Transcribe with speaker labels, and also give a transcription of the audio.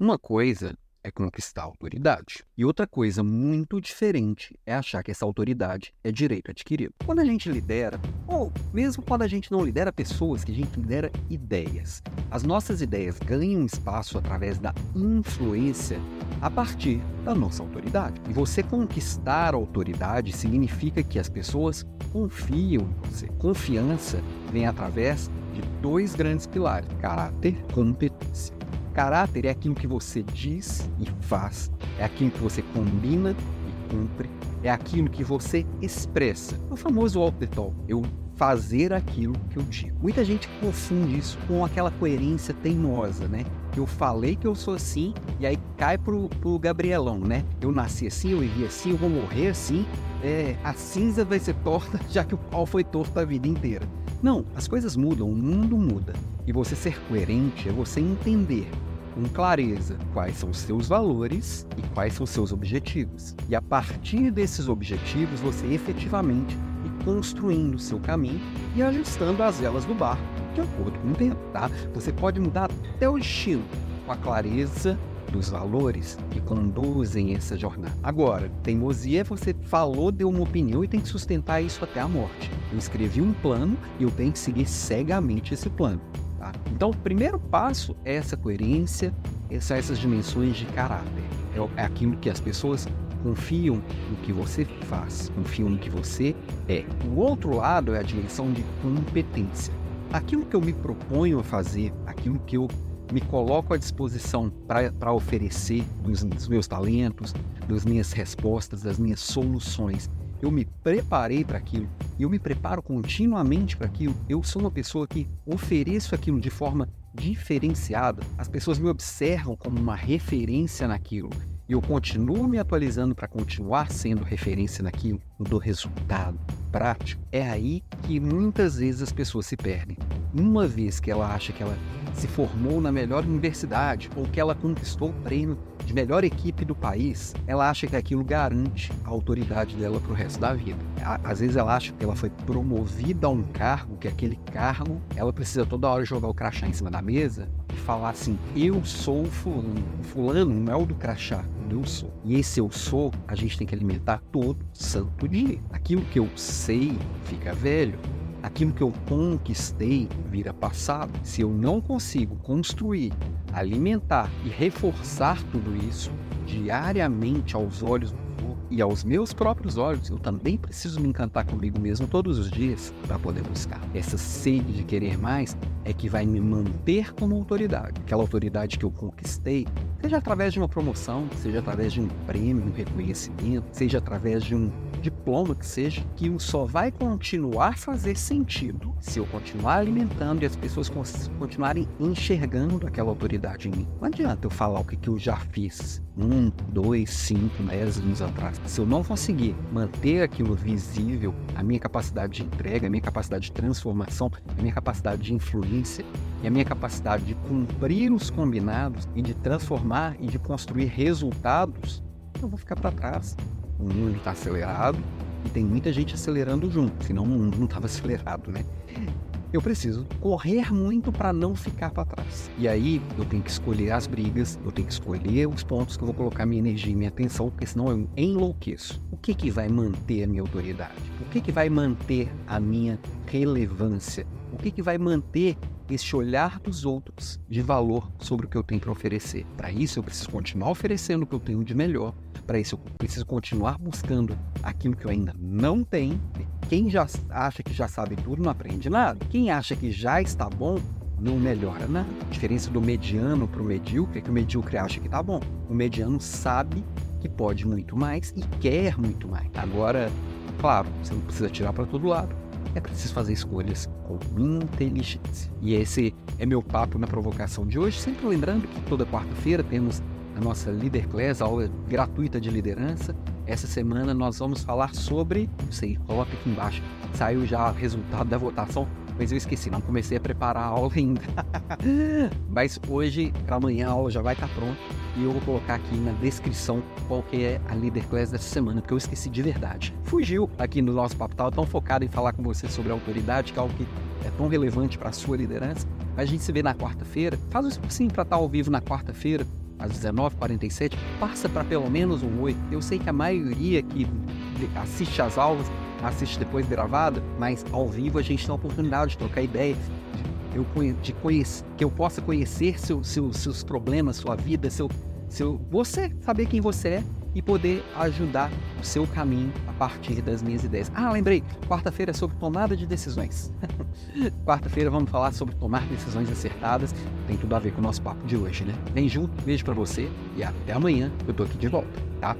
Speaker 1: Uma coisa é conquistar autoridade. E outra coisa muito diferente é achar que essa autoridade é direito adquirido. Quando a gente lidera, ou mesmo quando a gente não lidera pessoas, que a gente lidera ideias, as nossas ideias ganham espaço através da influência a partir da nossa autoridade. E você conquistar a autoridade significa que as pessoas confiam em você. Confiança vem através de dois grandes pilares: caráter e competência. Caráter é aquilo que você diz e faz, é aquilo que você combina e cumpre, é aquilo que você expressa. O famoso walk the talk, eu fazer aquilo que eu digo. Muita gente confunde isso com aquela coerência teimosa, né? Eu falei que eu sou assim e aí cai pro, pro Gabrielão, né? Eu nasci assim, eu vivi assim, eu vou morrer assim, é, a cinza vai ser torta já que o pau foi torto a vida inteira. Não, as coisas mudam, o mundo muda. E você ser coerente é você entender com clareza quais são os seus valores e quais são os seus objetivos. E a partir desses objetivos, você efetivamente ir construindo o seu caminho e ajustando as velas do barco de acordo com o tempo, tá? Você pode mudar até o destino com a clareza dos valores que conduzem essa jornada. Agora, teimosia é você falou, deu uma opinião e tem que sustentar isso até a morte. Eu escrevi um plano e eu tenho que seguir cegamente esse plano. Tá? Então, o primeiro passo é essa coerência, são essas dimensões de caráter. É, é aquilo que as pessoas confiam no que você faz, confiam no que você é. O outro lado é a dimensão de competência. Aquilo que eu me proponho a fazer, aquilo que eu me coloco à disposição para oferecer dos, dos meus talentos, das minhas respostas, das minhas soluções, eu me preparei para aquilo, eu me preparo continuamente para aquilo, eu sou uma pessoa que ofereço aquilo de forma diferenciada, as pessoas me observam como uma referência naquilo e eu continuo me atualizando para continuar sendo referência naquilo, do resultado prático, é aí que muitas vezes as pessoas se perdem. Uma vez que ela acha que ela se formou na melhor universidade ou que ela conquistou o prêmio de melhor equipe do país, ela acha que aquilo garante a autoridade dela para o resto da vida. Às vezes ela acha que ela foi promovida a um cargo, que aquele cargo ela precisa toda hora jogar o crachá em cima da mesa e falar assim: eu sou o fulano. Fulano não é o do crachá, eu sou. E esse eu sou, a gente tem que alimentar todo santo dia. Aquilo que eu sei fica velho, aquilo que eu conquistei vira passado. Se eu não consigo construir, alimentar e reforçar tudo isso diariamente aos olhos e aos meus próprios olhos, eu também preciso me encantar comigo mesmo todos os dias para poder buscar. Essa sede de querer mais é que vai me manter como autoridade. Aquela autoridade que eu conquistei, seja através de uma promoção, seja através de um prêmio, um reconhecimento, seja através de um diploma que seja, que só vai continuar fazer sentido se eu continuar alimentando e as pessoas continuarem enxergando aquela autoridade em mim. Não adianta eu falar o que, que eu já fiz um, dois, cinco, dez anos atrás. Se eu não conseguir manter aquilo visível, a minha capacidade de entrega, a minha capacidade de transformação, a minha capacidade de influência e a minha capacidade de cumprir os combinados e de transformar e de construir resultados, eu vou ficar para trás o mundo está acelerado e tem muita gente acelerando junto, senão o mundo não estava acelerado, né? Eu preciso correr muito para não ficar para trás. E aí eu tenho que escolher as brigas, eu tenho que escolher os pontos que eu vou colocar minha energia e minha atenção, porque senão eu enlouqueço. O que, que vai manter a minha autoridade? O que, que vai manter a minha relevância? O que, que vai manter esse olhar dos outros de valor sobre o que eu tenho para oferecer? Para isso eu preciso continuar oferecendo o que eu tenho de melhor para isso, eu preciso continuar buscando aquilo que eu ainda não tenho. Quem já acha que já sabe tudo não aprende nada. Quem acha que já está bom não melhora nada. A diferença do mediano para o medíocre é que o medíocre acha que está bom. O mediano sabe que pode muito mais e quer muito mais. Agora, claro, você não precisa tirar para todo lado. É preciso fazer escolhas com inteligência. E esse é meu papo na provocação de hoje. Sempre lembrando que toda quarta-feira temos a nossa Leader Class, aula gratuita de liderança. Essa semana nós vamos falar sobre, sei, coloca aqui embaixo, saiu já o resultado da votação, mas eu esqueci, não comecei a preparar a aula ainda. mas hoje, para amanhã, a aula já vai estar tá pronta e eu vou colocar aqui na descrição qual que é a Leader Class dessa semana, porque eu esqueci de verdade. Fugiu aqui no nosso papo, tão focado em falar com você sobre autoridade, que é algo que é tão relevante para a sua liderança. A gente se vê na quarta-feira. Faz um esforcinho para estar ao vivo na quarta-feira às 19h47, passa para pelo menos um oi. Eu sei que a maioria que assiste às aulas assiste depois gravada, mas ao vivo a gente tem a oportunidade de trocar ideia, de, conhecer, que eu possa conhecer seu, seu, seus problemas, sua vida, seu, seu, você saber quem você é e poder ajudar o seu caminho partir das minhas ideias. Ah, lembrei, quarta-feira é sobre tomada de decisões. quarta-feira vamos falar sobre tomar decisões acertadas. Tem tudo a ver com o nosso papo de hoje, né? Vem junto, beijo para você e até amanhã. Eu tô aqui de volta, tá?